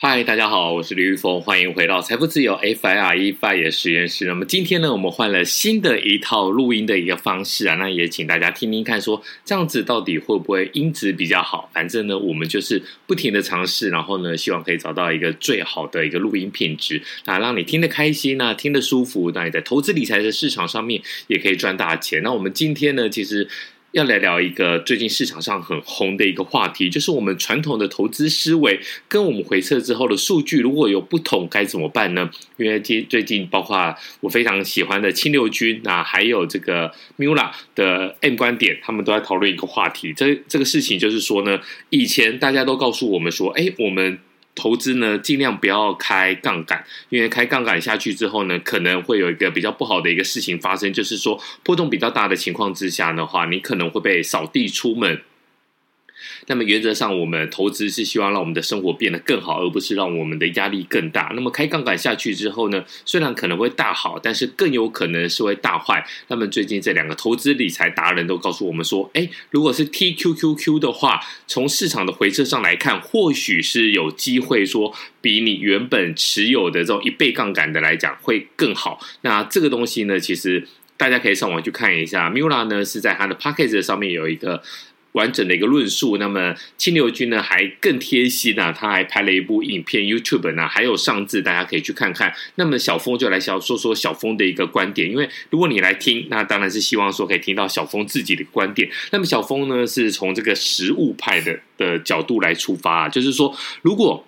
嗨，大家好，我是李玉峰，欢迎回到财富自由 FIRE FIRE 实验室。那么今天呢，我们换了新的一套录音的一个方式啊，那也请大家听听看说，说这样子到底会不会音质比较好？反正呢，我们就是不停的尝试，然后呢，希望可以找到一个最好的一个录音品质，那让你听得开心啊，听得舒服，那你在投资理财的市场上面也可以赚大钱。那我们今天呢，其实。要来聊一个最近市场上很红的一个话题，就是我们传统的投资思维跟我们回测之后的数据如果有不同，该怎么办呢？因为最最近包括我非常喜欢的清流君啊，还有这个 Mula 的 M 观点，他们都在讨论一个话题。这这个事情就是说呢，以前大家都告诉我们说，哎，我们。投资呢，尽量不要开杠杆，因为开杠杆下去之后呢，可能会有一个比较不好的一个事情发生，就是说波动比较大的情况之下的话，你可能会被扫地出门。那么原则上，我们投资是希望让我们的生活变得更好，而不是让我们的压力更大。那么开杠杆下去之后呢，虽然可能会大好，但是更有可能是会大坏。那么最近这两个投资理财达人都告诉我们说，诶，如果是 TQQQ 的话，从市场的回撤上来看，或许是有机会说比你原本持有的这种一倍杠杆的来讲会更好。那这个东西呢，其实大家可以上网去看一下。Mula 呢是在他的 p o c k e t 上面有一个。完整的一个论述，那么青牛君呢还更贴心啊，他还拍了一部影片，YouTube 呢还有上字，大家可以去看看。那么小峰就来小说说小峰的一个观点，因为如果你来听，那当然是希望说可以听到小峰自己的观点。那么小峰呢是从这个实物派的的角度来出发啊，就是说如果。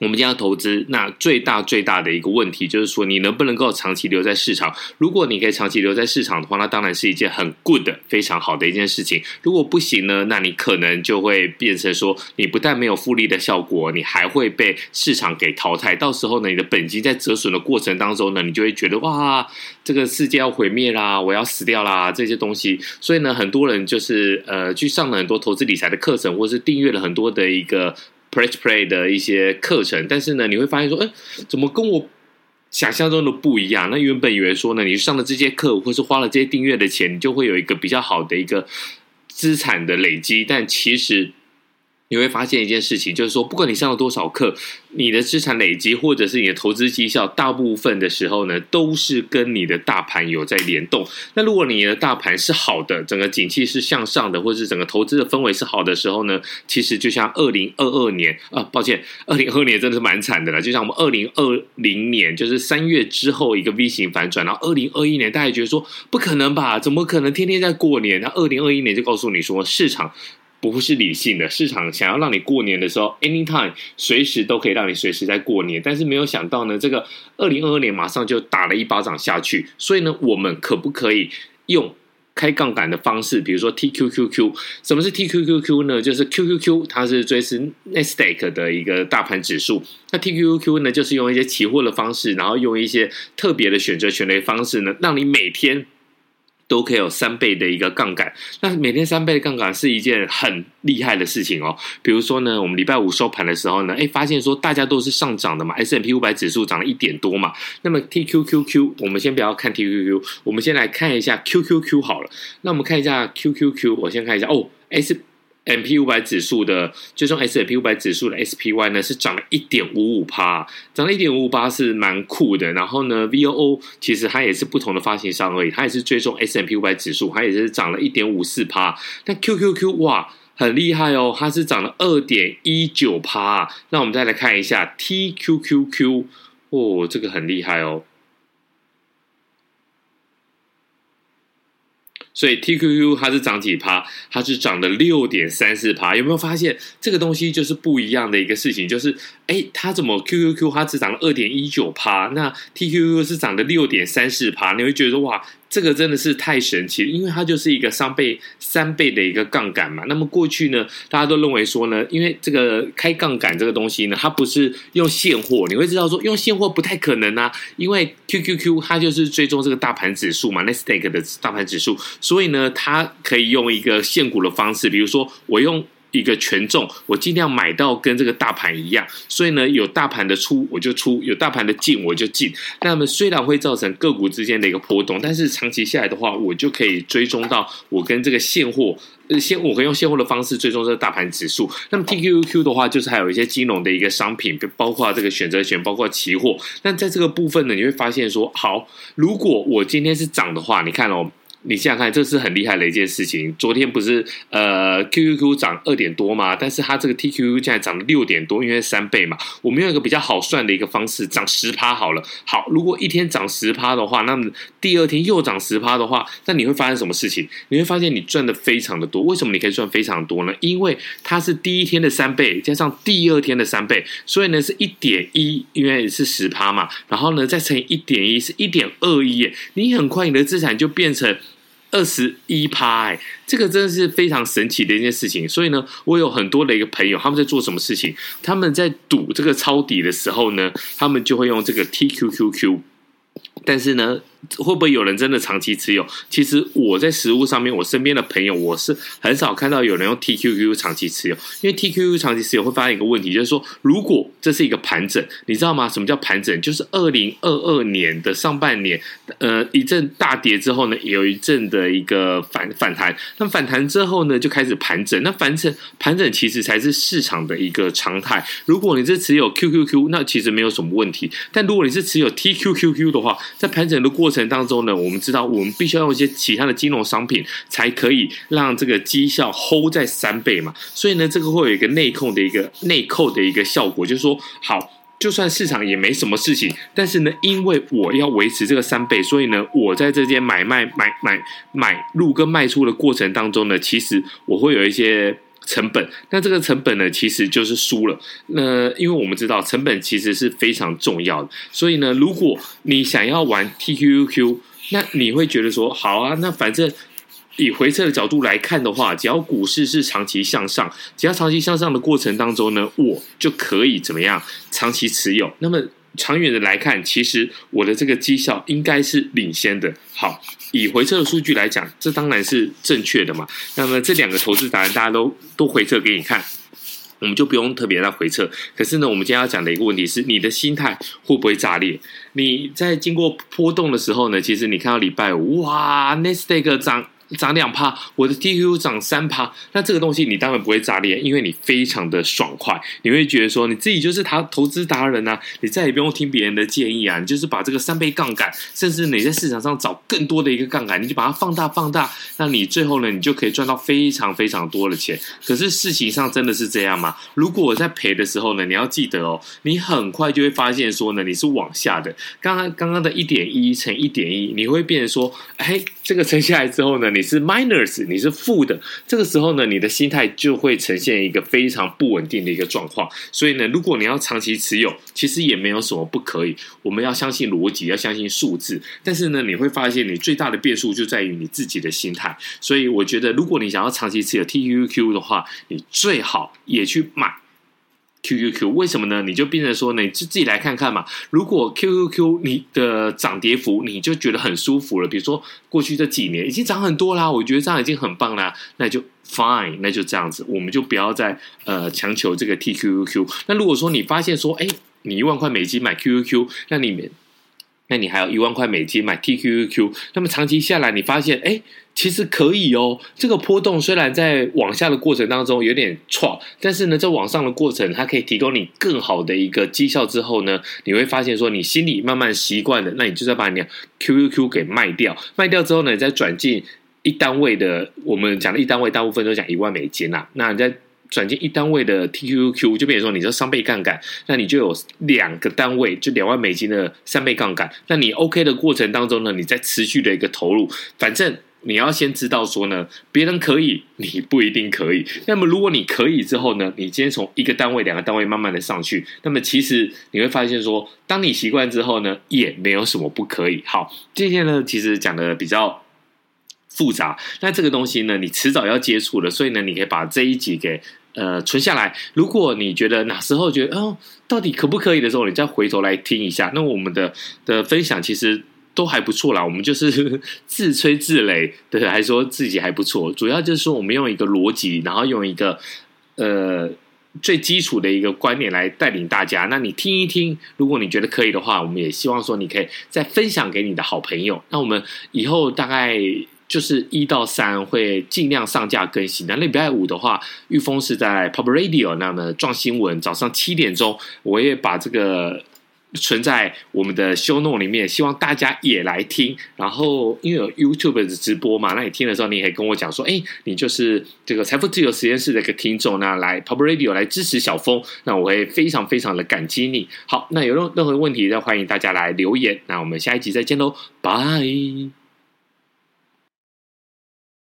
我们将要投资，那最大最大的一个问题就是说，你能不能够长期留在市场？如果你可以长期留在市场的话，那当然是一件很 good 的、非常好的一件事情。如果不行呢，那你可能就会变成说，你不但没有复利的效果，你还会被市场给淘汰。到时候呢，你的本金在折损的过程当中呢，你就会觉得哇，这个世界要毁灭啦，我要死掉啦，这些东西。所以呢，很多人就是呃，去上了很多投资理财的课程，或是订阅了很多的一个。Press Play 的一些课程，但是呢，你会发现说，哎，怎么跟我想象中的不一样？那原本以为说呢，你上了这些课，或是花了这些订阅的钱，你就会有一个比较好的一个资产的累积，但其实。你会发现一件事情，就是说，不管你上了多少课，你的资产累积或者是你的投资绩效，大部分的时候呢，都是跟你的大盘有在联动。那如果你的大盘是好的，整个景气是向上的，或者是整个投资的氛围是好的时候呢，其实就像二零二二年啊，抱歉，二零二二年真的是蛮惨的了。就像我们二零二零年，就是三月之后一个 V 型反转，然后二零二一年，大家觉得说不可能吧？怎么可能天天在过年？那二零二一年就告诉你说市场。不是理性的市场，想要让你过年的时候，anytime 随时都可以让你随时在过年，但是没有想到呢，这个二零二二年马上就打了一巴掌下去，所以呢，我们可不可以用开杠杆的方式，比如说 TQQQ？什么是 TQQQ 呢？就是 QQQ 它是追是 Nasdaq 的一个大盘指数，那 TQQQ 呢，就是用一些期货的方式，然后用一些特别的选择权的方式呢，让你每天。都可以有三倍的一个杠杆，那每天三倍的杠杆是一件很厉害的事情哦。比如说呢，我们礼拜五收盘的时候呢，哎，发现说大家都是上涨的嘛，S&P 五百指数涨了一点多嘛。那么 TQQQ，我们先不要看 TQQQ，我们先来看一下 QQQ 好了。那我们看一下 QQQ，我先看一下哦，S。M.P. 五百指数的，最终 S.M.P. 五百指数的 S.P.Y 呢是涨了一点五五趴，涨了一点五五趴是蛮酷的。然后呢，V.O.O 其实它也是不同的发行商而已，它也是追踪 S.M.P. 五百指数，它也是涨了一点五四趴。但 Q.Q.Q 哇，很厉害哦，它是涨了二点一九趴。那我们再来看一下 T.Q.Q.Q 哦，这个很厉害哦。所以 TQQ 它是涨几趴？它是涨了六点三四趴。有没有发现这个东西就是不一样的一个事情？就是哎，它怎么 QQQ 它只涨了二点一九趴，那 TQQ 是涨了六点三四趴？你会觉得哇，这个真的是太神奇，因为它就是一个三倍三倍的一个杠杆嘛。那么过去呢，大家都认为说呢，因为这个开杠杆这个东西呢，它不是用现货，你会知道说用现货不太可能啊，因为 QQQ 它就是追踪这个大盘指数嘛，Nasdaq 的大盘指数，所以呢，它可以用一个现股的方式，比如说我用。一个权重，我尽量买到跟这个大盘一样，所以呢，有大盘的出我就出，有大盘的进我就进。那么虽然会造成个股之间的一个波动，但是长期下来的话，我就可以追踪到我跟这个现货，现我可以用现货的方式追踪这个大盘指数。那么 TQQQ 的话，就是还有一些金融的一个商品，包括这个选择权，包括期货。那在这个部分呢，你会发现说，好，如果我今天是涨的话，你看哦。你想想看，这是很厉害的一件事情。昨天不是呃 QQQ 涨二点多嘛？但是它这个 TQQ 现在涨了六点多，因为三倍嘛。我们用一个比较好算的一个方式，涨十趴好了。好，如果一天涨十趴的话，那么第二天又涨十趴的话，那你会发生什么事情？你会发现你赚的非常的多。为什么你可以赚非常多呢？因为它是第一天的三倍加上第二天的三倍，所以呢是一点一，因为是十趴嘛。然后呢再乘以一点一，是一点二一。你很快你的资产就变成。二十一趴，哎，这个真的是非常神奇的一件事情。所以呢，我有很多的一个朋友，他们在做什么事情？他们在赌这个抄底的时候呢，他们就会用这个 TQQQ。但是呢，会不会有人真的长期持有？其实我在实物上面，我身边的朋友，我是很少看到有人用 TQQ 长期持有。因为 TQQ 长期持有会发现一个问题，就是说，如果这是一个盘整，你知道吗？什么叫盘整？就是二零二二年的上半年，呃，一阵大跌之后呢，有一阵的一个反反弹。那反弹之后呢，就开始盘整。那反整盘整其实才是市场的一个常态。如果你是持有 QQQ，那其实没有什么问题。但如果你是持有 TQQQ 的话，在盘整的过程当中呢，我们知道我们必须要用一些其他的金融商品，才可以让这个绩效 hold 在三倍嘛。所以呢，这个会有一个内控的一个内扣的一个效果，就是说，好，就算市场也没什么事情，但是呢，因为我要维持这个三倍，所以呢，我在这间买卖买买买入跟卖出的过程当中呢，其实我会有一些。成本，那这个成本呢，其实就是输了。那因为我们知道成本其实是非常重要的，所以呢，如果你想要玩 TQQQ，那你会觉得说，好啊，那反正以回撤的角度来看的话，只要股市是长期向上，只要长期向上的过程当中呢，我就可以怎么样长期持有。那么。长远的来看，其实我的这个绩效应该是领先的。好，以回撤的数据来讲，这当然是正确的嘛。那么这两个投资达人大家都都回撤给你看，我们就不用特别来回撤。可是呢，我们今天要讲的一个问题是，你的心态会不会炸裂？你在经过波动的时候呢，其实你看到礼拜五，哇，Nasdaq 涨。涨两趴，我的 TQ 涨三趴，那这个东西你当然不会炸裂，因为你非常的爽快，你会觉得说你自己就是他投资达人啊，你再也不用听别人的建议啊，你就是把这个三倍杠杆，甚至你在市场上找更多的一个杠杆，你就把它放大放大，那你最后呢，你就可以赚到非常非常多的钱。可是事情上真的是这样吗？如果我在赔的时候呢，你要记得哦，你很快就会发现说呢，你是往下的。刚刚刚刚的一点一乘一点一，你会变成说，哎，这个乘下来之后呢，你是 minus，你是负的，这个时候呢，你的心态就会呈现一个非常不稳定的一个状况。所以呢，如果你要长期持有，其实也没有什么不可以。我们要相信逻辑，要相信数字。但是呢，你会发现你最大的变数就在于你自己的心态。所以我觉得，如果你想要长期持有 TQQQ 的话，你最好也去买。QQQ 为什么呢？你就变成说，你就自己来看看嘛。如果 QQQ 你的涨跌幅你就觉得很舒服了，比如说过去这几年已经涨很多啦，我觉得这样已经很棒啦，那就 fine，那就这样子，我们就不要再呃强求这个 TQQQ。那如果说你发现说，哎，你一万块美金买 QQQ，那你那你还有一万块美金买 TQQQ，那么长期下来你发现，哎。其实可以哦，这个波动虽然在往下的过程当中有点挫，但是呢，在往上的过程，它可以提供你更好的一个绩效。之后呢，你会发现说，你心里慢慢习惯了，那你就再把你的 QQQ 给卖掉，卖掉之后呢，你再转进一单位的。我们讲的一单位，大部分都讲一万美金呐。那你再转进一单位的 TQQ 就变成说，你这三倍杠杆，那你就有两个单位，就两万美金的三倍杠杆。那你 OK 的过程当中呢，你在持续的一个投入，反正。你要先知道说呢，别人可以，你不一定可以。那么如果你可以之后呢，你今天从一个单位、两个单位慢慢的上去，那么其实你会发现说，当你习惯之后呢，也没有什么不可以。好，今天呢，其实讲的比较复杂，那这个东西呢，你迟早要接触的，所以呢，你可以把这一集给呃存下来。如果你觉得哪时候觉得哦，到底可不可以的时候，你再回头来听一下。那我们的的分享其实。都还不错啦，我们就是 自吹自擂，对，还说自己还不错。主要就是说，我们用一个逻辑，然后用一个呃最基础的一个观念来带领大家。那你听一听，如果你觉得可以的话，我们也希望说你可以再分享给你的好朋友。那我们以后大概就是一到三会尽量上架更新。那礼拜五的话，玉峰是在 Pop Radio，那么撞新闻早上七点钟，我也把这个。存在我们的 show no 里面，希望大家也来听。然后因为有 YouTube 的直播嘛，那你听的时候，你也可以跟我讲说，哎，你就是这个财富自由实验室的一个听众，那来 Pop Radio 来支持小峰，那我会非常非常的感激你。好，那有任任何问题，再欢迎大家来留言。那我们下一集再见喽，拜。